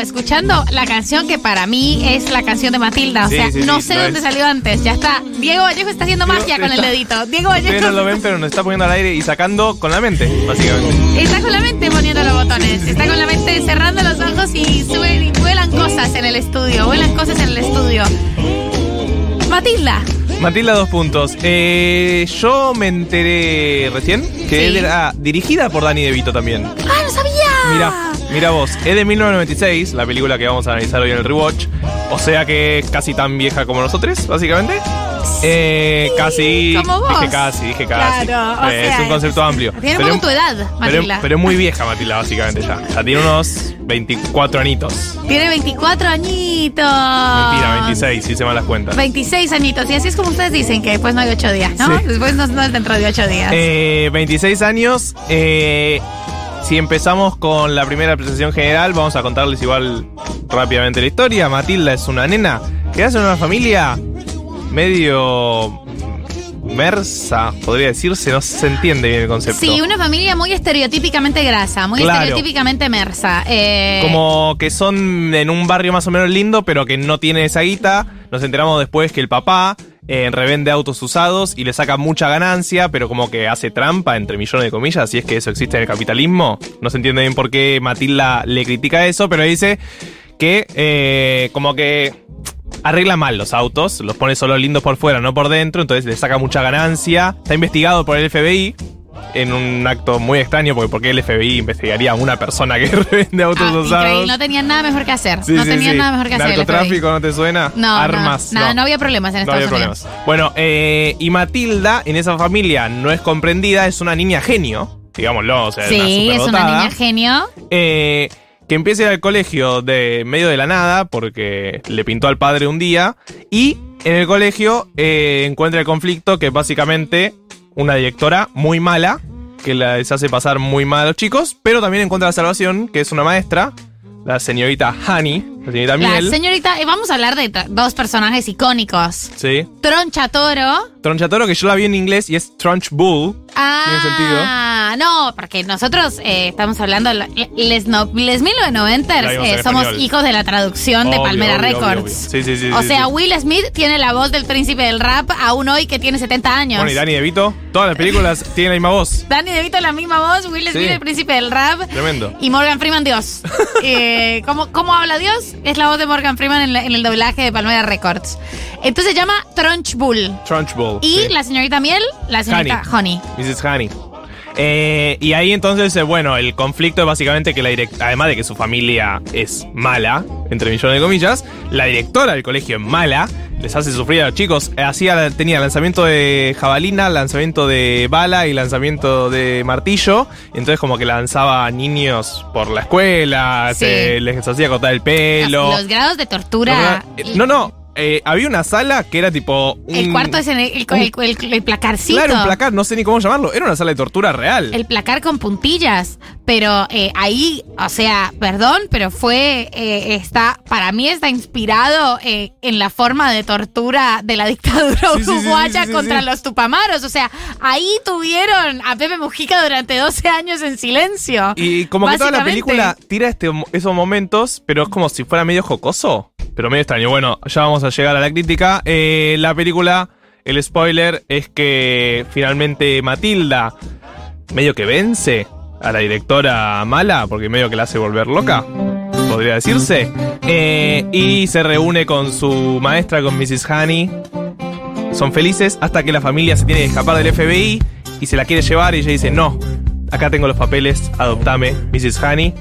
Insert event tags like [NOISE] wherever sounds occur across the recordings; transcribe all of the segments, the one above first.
escuchando la canción que para mí es la canción de Matilda. O Sí, sea, sí, no sí, sé dónde es. salió antes. Ya está. Diego Vallejo está haciendo magia con el dedito. Diego Ustedes Vallejo no lo ven, pero nos está poniendo al aire y sacando con la mente, básicamente. está con la mente poniendo los botones. Está con la mente cerrando los ojos y suben y vuelan cosas en el estudio. Vuelan cosas en el estudio. Matilda. Matilda, dos puntos. Eh, yo me enteré recién que era dirigida por Danny DeVito también. ¡Ah, no sabía! Mira, mira vos, es de 1996, la película que vamos a analizar hoy en el rewatch. O sea que es casi tan vieja como nosotros, básicamente. Eh, casi. como vos. Dije casi, dije casi. Claro, o Eh, sea, es un concepto amplio. Tiene un poco tu edad, pero, Matilda. pero es muy vieja Matilda, básicamente ya. Ya tiene unos 24 anitos. Tiene 24 añitos. Mentira, 26, si se van las cuentas. 26 añitos. Y así es como ustedes dicen que después no hay 8 días, ¿no? Sí. Después no, no es dentro de 8 días. Eh, 26 años. eh, si empezamos con la primera presentación general, vamos a contarles igual rápidamente la historia. Matilda es una nena que nace en una familia medio mersa, podría decirse, no se entiende bien el concepto. Sí, una familia muy estereotípicamente grasa, muy Claro. estereotípicamente mersa. Eh, Como que son en un barrio más o menos lindo, pero que no tiene esa guita. Nos enteramos después que el papá eh, revende autos usados y le saca mucha ganancia, pero como que hace trampa, entre millones de comillas, si es que eso existe en el capitalismo. No se entiende bien por qué Matilda le critica eso, pero dice que eh, como que arregla mal los autos, los pone solo lindos por fuera, no por dentro, entonces le saca mucha ganancia. Está investigado por el FBI. En un acto muy extraño, porque ¿por qué el FBI investigaría a una persona que [LAUGHS] revende autos ah, usados? no tenían nada mejor que hacer. Sí, no sí, tenían sí. nada mejor que hacer. el Narcotráfico. ¿no te suena? No, Armas. No, nada, no había problemas en No Estados había Unidos. problemas. Bueno, eh, y Matilda en esa familia no es comprendida, es una niña genio, digámoslo, o sea, Sí, es una niña genio. eh, que empieza a ir al colegio de medio de la nada, porque le pintó al padre un día, y en el colegio eh, encuentra el conflicto que básicamente una directora muy mala, que les hace pasar muy mal a los chicos, pero también encuentra la salvación, que es una maestra, la señorita Honey, la señorita La Miel. señorita, eh, vamos a hablar de dos personajes icónicos. Sí. Troncha Toro. Tronchatoro, que yo la vi en inglés y es Trunch Bull. Ah, no, porque nosotros eh, estamos hablando, la- les, no, les 1990 La vimos en eh, somos español. hijos de la traducción de Palmera obvio, Records. obvio. Sí, sí, sí, O sí, sea, sí. Will Smith tiene la voz del príncipe del rap aún hoy que tiene 70 años. Bueno, y Danny DeVito, todas las películas [LAUGHS] tienen la misma voz. Danny DeVito la misma voz, Will Smith Sí. el príncipe del rap. Tremendo. Y Morgan Freeman Dios. [LAUGHS] Eh, ¿cómo, cómo habla Dios? Es la voz de Morgan Freeman en, la- en el doblaje de Palmera Records. Entonces se llama Trunch Bull. Trunch Bull. Y la señorita Miel, la señorita Honey. Mrs. Honey. Eh, y ahí entonces, eh, bueno, el conflicto es básicamente que la directora, además de que su familia es mala, entre millones de comillas, la directora del colegio es mala, les hace sufrir a los chicos. Eh, Hacía, tenía lanzamiento de jabalina, lanzamiento de bala y lanzamiento de martillo. Entonces como que lanzaba a niños por la escuela, Sí. se les hacía cortar el pelo. Los grados de tortura. No, no. Eh, había una sala que era tipo. Un, El cuarto es en el, el, el- el- el placarcito. Claro, un placar, no sé ni cómo llamarlo. Era una sala de tortura real. El placar con puntillas. Pero eh, ahí, o sea, perdón, pero fue, eh, está, para mí está inspirado en la forma de tortura de la dictadura Sí, uruguaya sí, sí, contra los tupamaros. O sea, ahí tuvieron a Pepe Mujica durante 12 años en silencio. Y como que toda la película tira este, esos momentos, pero es como si fuera medio jocoso. Pero medio extraño. Bueno, ya vamos a llegar a la crítica. Eh, la película, el spoiler es que finalmente Matilda medio que vence a la directora mala, porque medio que la hace volver loca, podría decirse. Eh, y se reúne con su maestra, con Mrs. Honey. Son felices hasta que la familia se tiene que escapar del FBI y se la quiere llevar y ella dice, no, acá tengo los papeles, adoptame, Mrs. Honey.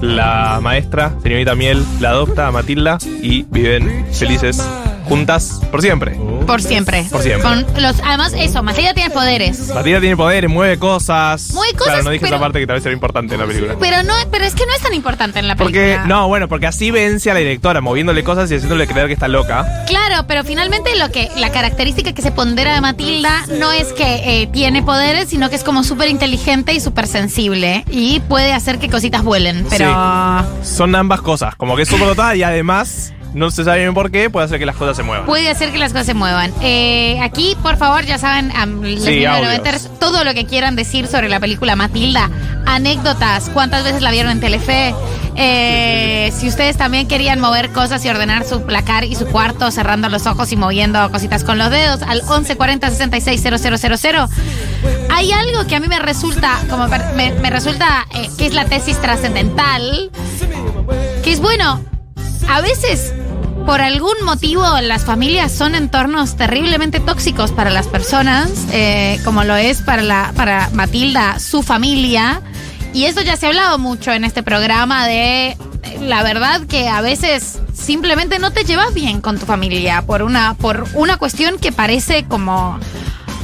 La maestra, señorita Miel, la adopta a Matilda y viven felices juntas por siempre. Por siempre. Por siempre. Con los, además, eso, Matilda tiene poderes. Matilda tiene poderes, mueve cosas. Mueve cosas, Claro, no dije pero- esa parte que tal vez era importante en la película. Pero no, pero es que no es tan importante en la película. Porque, no, bueno, porque así vence a la directora, moviéndole cosas y haciéndole creer que está loca. Claro, pero finalmente lo que la característica que se pondera de Matilda no es que eh, tiene poderes, sino que es como súper inteligente y súper sensible y puede hacer que cositas vuelen. Pero Son ambas cosas, como que es súper dotada y además, no se sabe bien por qué, puede hacer que las cosas se muevan. puede hacer que las cosas se muevan. Eh, aquí, por favor, ya saben, am, los Sí, 1990ers, audios. todo lo que quieran decir sobre la película Matilda, anécdotas, cuántas veces la vieron en Telefe, Eh, si ustedes también querían mover cosas y ordenar su placar y su cuarto cerrando los ojos y moviendo cositas con los dedos al 1140 66 000. Hay algo que a mí me resulta, como me, me resulta eh, que es la tesis trascendental, que es bueno, a veces por algún motivo las familias son entornos terriblemente tóxicos para las personas, eh, como lo es para, la, para Matilda, su familia. Y eso ya se ha hablado mucho en este programa de la verdad que a veces simplemente no te llevas bien con tu familia por una, por una cuestión que parece como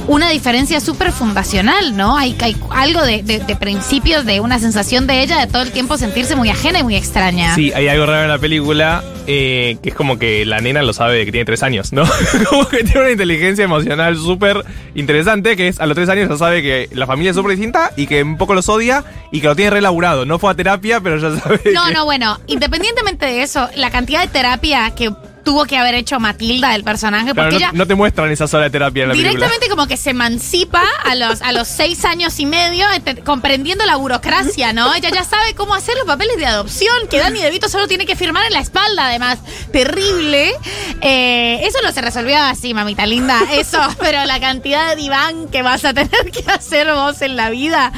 una diferencia súper fundacional, ¿no? Hay, hay algo de, de- de principios, de una sensación de ella de todo el tiempo sentirse muy ajena y muy extraña. Sí, hay algo raro en la película eh, que es como que la nena lo sabe de que tiene tres años, ¿no? [LAUGHS] como que tiene una inteligencia emocional súper interesante, que es a los tres años ya sabe que la familia es súper distinta y que un poco los odia y que lo tiene relaburado. No fue a terapia, pero ya sabe. No, que- no, bueno, independientemente de eso, la cantidad de terapia que tuvo que haber hecho Matilda, el personaje, Claro, porque no, ella no te muestran esa sola de terapia en la película. directamente como que se emancipa a los, a los seis años y medio, comprendiendo la burocracia, ¿no? Ella ya sabe cómo hacer los papeles de adopción, que Danny DeVito solo tiene que firmar en la espalda, además. Terrible. Eh, eso no se resolvió así, mamita linda. Eso, [LAUGHS] pero la cantidad de diván que vas a tener que hacer vos en la vida.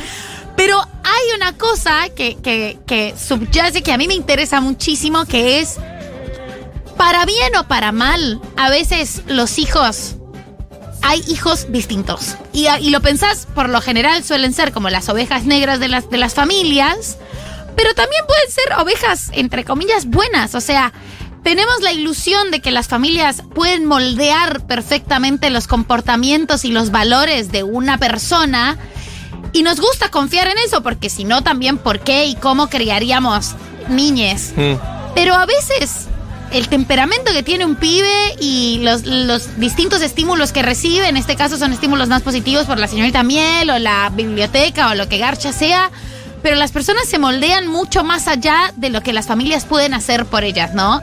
Pero hay una cosa que, que, que subyace que a mí me interesa muchísimo, que es, para bien o para mal, a veces los hijos hay hijos distintos. Y, y lo pensás, por lo general suelen ser como las ovejas negras de las, de las familias, pero también pueden ser ovejas, entre comillas, buenas. O sea, tenemos la ilusión de que las familias pueden moldear perfectamente los comportamientos y los valores de una persona. Y nos gusta confiar en eso, porque si no, también por qué y cómo criaríamos niñes. Mm. Pero a veces el temperamento que tiene un pibe y los, distintos estímulos que recibe, en este caso son estímulos más positivos por la señorita Miel o la biblioteca o lo que Garcha sea, pero las personas se moldean mucho más allá de lo que las familias pueden hacer por ellas, ¿no?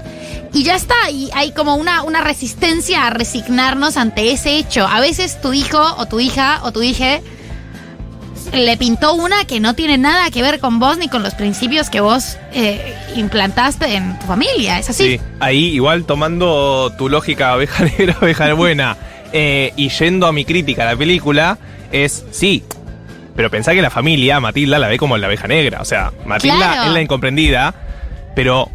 Y ya está, y hay como una, una resistencia a resignarnos ante ese hecho. A veces tu hijo o tu hija o tu hija le pintó una que no tiene nada que ver con vos ni con los principios que vos eh, implantaste en tu familia. ¿Es así? Sí, ahí igual tomando tu lógica oveja [LAUGHS] negra, oveja buena eh, y yendo a mi crítica a la película, es sí. Pero pensá que la familia, Matilda, la ve como la oveja negra. O sea, Matilda Claro. es la incomprendida, pero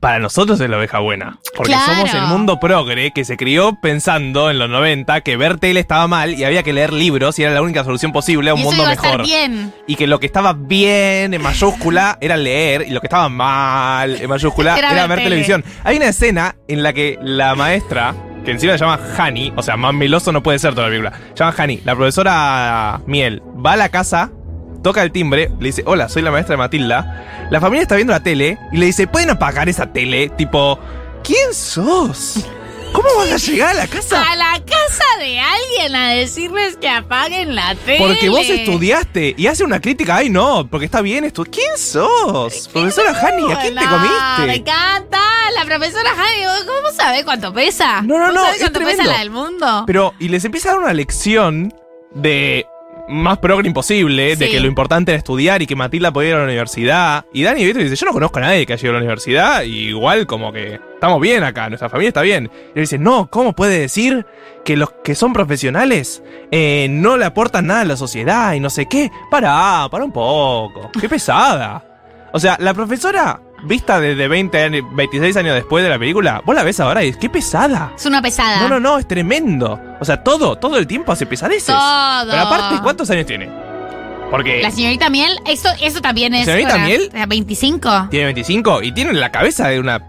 para nosotros es la oveja buena. Porque Claro. somos el mundo progre que se crió pensando en los 90 que ver tele estaba mal y había que leer libros y era la única solución posible a un y eso mundo iba a estar mejor. bien. Y que lo que estaba bien en mayúscula [LAUGHS] era leer y lo que estaba mal en mayúscula Era era, ver ver tele. televisión. Hay una escena en la que la maestra, que encima se llama Hani, o sea, más meloso no puede ser toda la película, se llama Hani, la profesora Miel, va a la casa, toca el timbre, le dice, hola, soy la maestra de Matilda. La familia está viendo la tele y le dice, ¿pueden apagar esa tele? Tipo, ¿quién sos? ¿Cómo vas a llegar a la casa? A la casa de alguien a decirles que apaguen la tele. Porque vos estudiaste y hace una crítica, ay no, porque está bien esto. ¿Quién sos? Profesora Hani, ¿a quién te comiste? Me encanta. La profesora Hani, ¿vos ¿cómo sabés cuánto pesa? No, no, ¿Vos no, sabés es cuánto pesa la del mundo? Pero, y les empieza a dar una lección de más progre imposible, de que lo importante era estudiar y que Matilda podía ir a la universidad. Y Dani Vito dice, yo no conozco a nadie que haya ido a la universidad, y igual como que estamos bien acá, nuestra familia está bien. Y él dice, no, ¿cómo puede decir que los que son profesionales eh, no le aportan nada a la sociedad y no sé qué? Para, para un poco. Qué pesada. O sea, la profesora, vista desde 20 años, 26 años después de la película, vos la ves ahora y dices, qué pesada. Es una pesada. No, no, no, es tremendo. O sea, todo, todo el tiempo hace pesadeces. Todo. Pero aparte, ¿cuántos años tiene? Porque La señorita Miel, eso, eso también es. ¿La señorita Miel? eh, 25. tiene 25 y tiene la cabeza de una.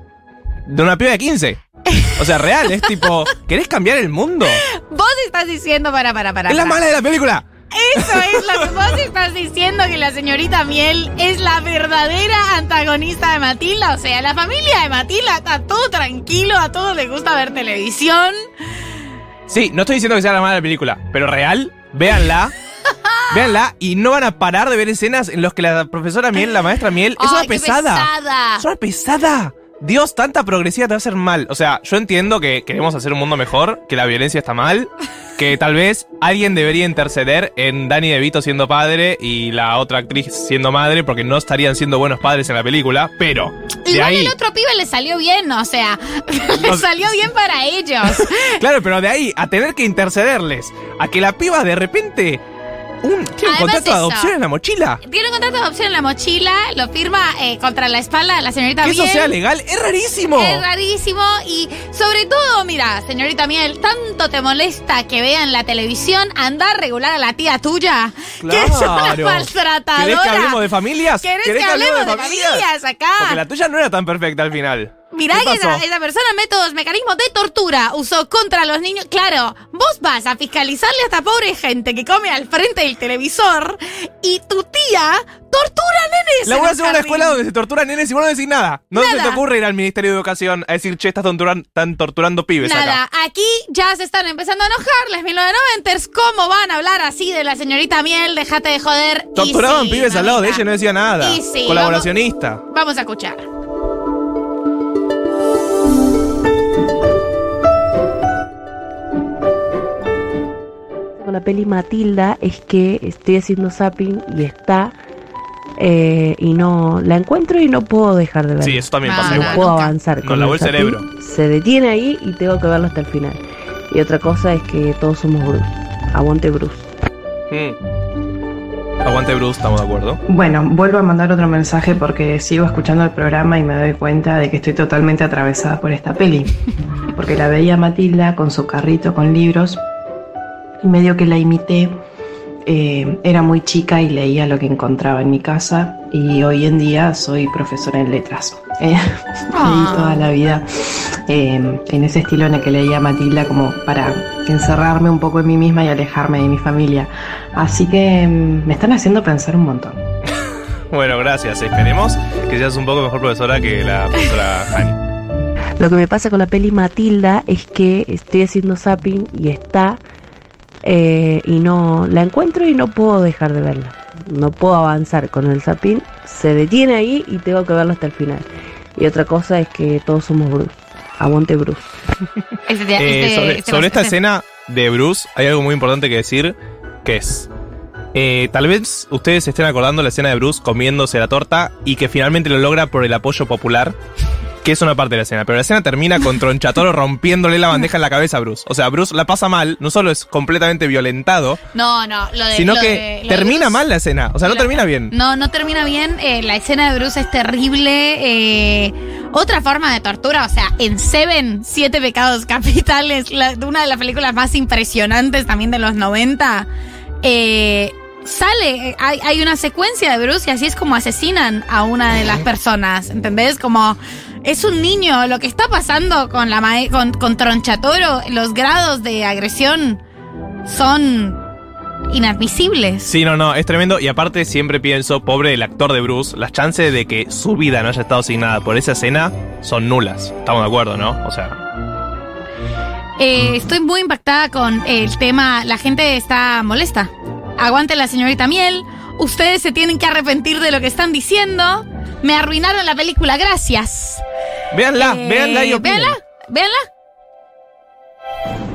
de una piba de 15. O sea, real, es [LAUGHS] tipo, ¿querés cambiar el mundo? Vos estás diciendo, para, para, para. Es la mala de la película. Eso es la vos estás diciendo que la señorita Miel es la verdadera antagonista de Matilda. O sea, la familia de Matilda está todo tranquilo, a todos les gusta ver televisión. Sí, no estoy diciendo que sea la mala de la película, pero real, véanla. [LAUGHS] véanla y no van a parar de ver escenas en las que la profesora Miel, la maestra Miel, es una pesada. pesada. Es una pesada. Dios, tanta progresiva te va a hacer mal. O sea, yo entiendo que queremos hacer un mundo mejor, que la violencia está mal, que tal vez alguien debería interceder en Danny DeVito siendo padre y la otra actriz siendo madre, porque no estarían siendo buenos padres en la película, pero de Igual ahí... el otro pibe le salió bien, o sea, [LAUGHS] le salió bien para ellos. [LAUGHS] Claro, pero de ahí a tener que intercederles, a que la piba de repente... Un, tiene un contrato de adopción en la mochila. Tiene un contrato de adopción en la mochila, lo firma eh, contra la espalda de la señorita Que eso sea legal, es rarísimo. Es rarísimo y sobre todo, mira, señorita Miel, tanto te molesta que vean la televisión, andar regular a la tía tuya, que es una Claro. [LAUGHS] maltratadora. ¿Querés que hablemos de familias? ¿Querés que hablemos de familias acá? Porque la tuya no era tan perfecta al final. Mirá ¿Qué que esa, esa persona métodos, mecanismos de tortura usó contra los niños. Claro, vos vas a fiscalizarle a esta pobre gente que come al frente del televisor y tu tía tortura nenes. La voy a hacer una escuela donde se torturan nenes y vos no decís nada. No se te Nada. ocurre ir al Ministerio de Educación a decir, che, estás torturan- están torturando pibes Nada, acá. aquí ya se están empezando a enojar las 1990ers. ¿Cómo van a hablar así de la señorita Miel? Déjate de joder. Torturaban sí, pibes al lado de ella y no decía nada. Y sí, Colaboracionista. Vamos a escuchar. Con la peli Matilda es que estoy haciendo zapping y está eh, y no la encuentro y no puedo dejar de verla. Sí, eso también Ah, pasa no, igual. puedo avanzar con lavó el zapping, cerebro. Se detiene ahí y tengo que verlo hasta el final. Y otra cosa es que todos somos Bruce. Aguante Bruce. Mm. Aguante Bruce, estamos de acuerdo. Bueno, vuelvo a mandar otro mensaje porque sigo escuchando el programa y me doy cuenta de que estoy totalmente atravesada por esta peli. Porque la veía Matilda con su carrito con libros medio que la imité. Eh, era muy chica y leía lo que encontraba en mi casa y hoy en día soy profesora en letras. [LAUGHS] Eh, Ah. Leí toda la vida eh, en ese estilo en el que leía Matilda como para encerrarme un poco en mí misma y alejarme de mi familia. Así que mm, me están haciendo pensar un montón. [LAUGHS] Bueno, gracias. Esperemos que seas un poco mejor profesora que la profesora [LAUGHS] Hani. Lo que me pasa con la peli Matilda es que estoy haciendo zapping y está eh, y no la encuentro y no puedo dejar de verla. No puedo avanzar con el zapping. Se detiene ahí y tengo que verlo hasta el final. Y otra cosa es que todos somos Bruce. Aguante Bruce. [LAUGHS] Este, este- Eh, sobre este- sobre esta este- escena de Bruce, hay algo muy importante que decir, que es... eh, tal vez ustedes se estén acordando la escena de Bruce comiéndose la torta y que finalmente lo logra por el apoyo popular, que es una parte de la escena. Pero la escena termina con Tronchatoro rompiéndole la bandeja en la cabeza a Bruce. O sea, Bruce la pasa mal, no solo es completamente violentado, No, no, lo de. sino lo que de- termina Bruce- mal la escena. O sea, no lo- termina bien. No, no termina bien. eh, la escena de Bruce es terrible. eh, otra forma de tortura, o sea, en Seven, Siete Pecados Capitales, la- una de las películas más impresionantes también de los 90. eh, sale, hay, hay una secuencia de Bruce y así es como asesinan a una de las personas, ¿entendés? Como es un niño, lo que está pasando con la mae- con, con Tronchatoro, los grados de agresión son inadmisibles. Sí, no, no, es tremendo. Y aparte siempre pienso, pobre el actor de Bruce, las chances de que su vida no haya estado asignada por esa escena son nulas. Estamos de acuerdo, ¿no? O sea, Eh, estoy muy impactada con el tema. La gente está molesta. Aguante la señorita Miel. Ustedes se tienen que arrepentir de lo que están diciendo. Me arruinaron la película, gracias. Véanla, Eh, véanla y opinen. Véanla, véanla.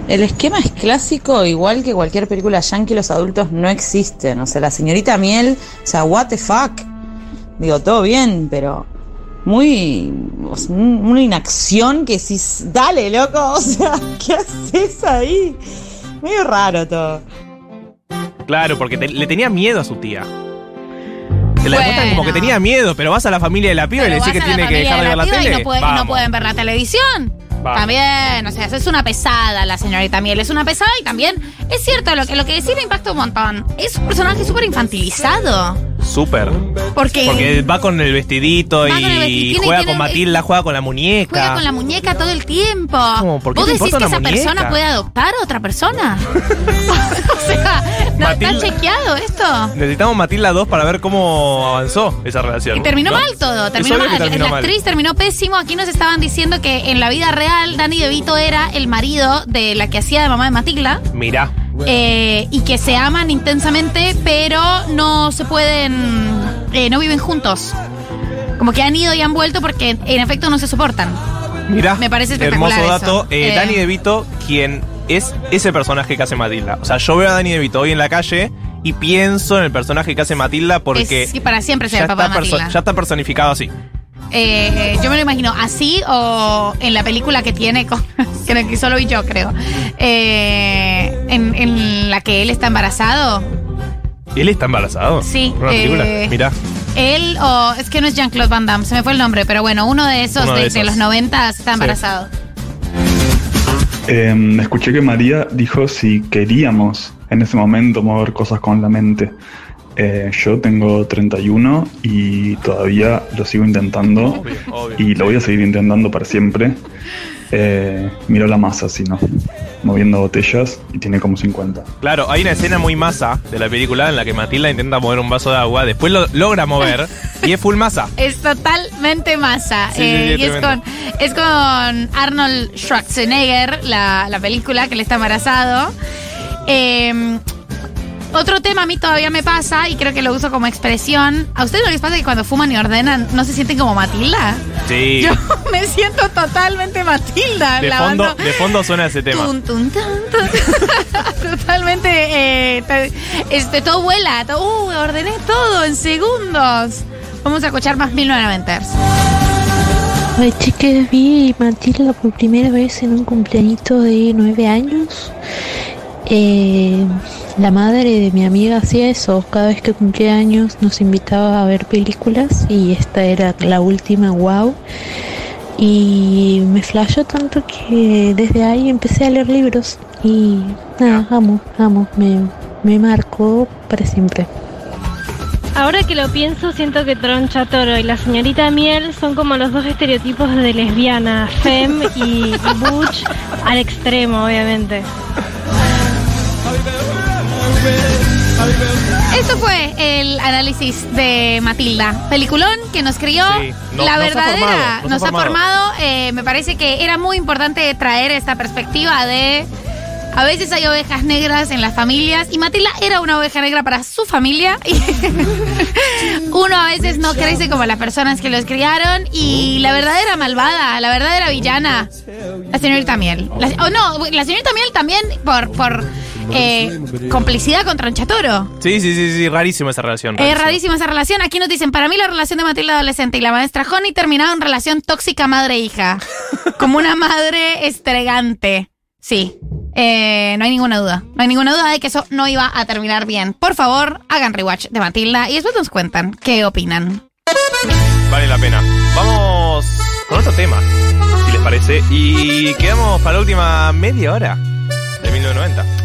El esquema es clásico, igual que cualquier película yankee, los adultos no existen. O sea, la señorita Miel, o sea, what the fuck. Digo, todo bien, pero muy. o sea, un- una inacción que si. Dale, loco, [LAUGHS] o sea, ¿qué haces ahí? Medio raro todo. Claro, porque te- le tenía miedo a su tía. Te la Bueno. demuestran como que tenía miedo, pero vas a la familia de la piba y le decís que la tiene que dejar de ver la piba tele. Y no, puede- pueden ver la televisión. Vamos. También, o sea, es una pesada la señorita Miel, es una pesada y también es cierto lo que lo que decís me impacta un montón. Es un personaje súper infantilizado. Súper. Porque, Porque va con el vestidito Va con el y vestidito y juega tiene- con Matilda, juega con la muñeca. juega con la muñeca todo el tiempo. ¿Cómo? ¿Por qué ¿Vos te decís importa que una esa muñeca? persona puede adoptar a otra persona? [LAUGHS] o sea, ¿no está Matilda- chequeado esto? Necesitamos Matilda 2 para ver cómo avanzó esa relación. Y terminó ¿no? mal todo, Es terminó obvio mal. que terminó la mal. actriz terminó pésimo. Aquí nos estaban diciendo que en la vida real Danny DeVito era el marido de la que hacía de mamá de Matilda. Mirá. Eh, y que se aman intensamente, pero no se pueden, eh, no viven juntos. Como que han ido y han vuelto porque en efecto no se soportan. Mirá, Me parece espectacular Hermoso dato. Eh, Eh. Danny DeVito, quien es ese personaje que hace Matilda. O sea, yo veo a Danny DeVito hoy en la calle y pienso en el personaje que hace Matilda porque que para siempre será el papá de Matilda. ya está personificado así. Eh, yo me lo imagino así o en la película que tiene, con, [LAUGHS] que solo vi yo creo, Eh, en, en la que él está embarazado. ¿Él está embarazado? Sí, ¿En ¿Una película? eh, Mirá. Él o es que no es Jean-Claude Van Damme, se me fue el nombre, pero bueno, uno de esos, Uno de de, esos. de los 90 está embarazado. Eh, escuché que María dijo si queríamos en ese momento mover cosas con la mente. Eh, yo tengo 31 y todavía lo sigo intentando Obvio, obvio. y lo voy a seguir intentando para siempre. Eh, miro la masa, si no, moviendo botellas y tiene como 50. Claro, hay una escena muy masa de la película en la que Matilda intenta mover un vaso de agua, después lo logra mover y es full masa. [LAUGHS] Es totalmente masa. Sí, eh, sí, y es con, es con Arnold Schwarzenegger, la, la película que él está embarazado. Eh, otro tema a mí todavía me pasa y creo que lo uso como expresión. ¿A ustedes no les pasa que cuando fuman y ordenan no se sienten como Matilda? Sí. Yo [LAUGHS] me siento totalmente Matilda. De lavando- fondo, de fondo suena ese tema. Tun, tun, tun, tun. [LAUGHS] Totalmente. eh, te- este, todo vuela. todo- uh, ordené todo en segundos. Vamos a escuchar más 1990ers. Ay, chicas, vi Matilda por primera vez en un cumpleañito de nueve años. Eh, la madre de mi amiga hacía eso, cada vez que cumplía años nos invitaba a ver películas y esta era la última, wow. Y me flashó tanto que desde ahí empecé a leer libros y nada, amo, amo, me, me marcó para siempre. Ahora que lo pienso, siento que Troncha Toro y la señorita Miel son como los dos estereotipos de lesbiana, fem y butch al extremo, obviamente. Esto fue el análisis de Matilda. Peliculón que nos crió. Sí, no- la nos ha verdadera formado, nos ha formado. formado. Eh, me parece que era muy importante traer esta perspectiva de. A veces hay ovejas negras en las familias y Matilda era una oveja negra para su familia y [LAUGHS] uno a veces no crece como las personas que los criaron y la verdadera malvada, la verdadera villana, la señorita Miel. La, oh, no, la señorita Miel también por, por eh, complicidad con Tronchatoro. Sí, sí, sí, sí, rarísima esa relación. Es rarísima esa relación. Aquí nos dicen, para mí la relación de Matilda adolescente y la maestra Honey terminaba en relación tóxica madre-hija. [LAUGHS] Como una madre estregante. Sí. Eh, no hay ninguna duda. No hay ninguna duda de que eso no iba a terminar bien. Por favor, hagan rewatch de Matilda y después nos cuentan qué opinan. Vale la pena. Vamos con otro tema, si les parece. Y quedamos para la última media hora de 1990.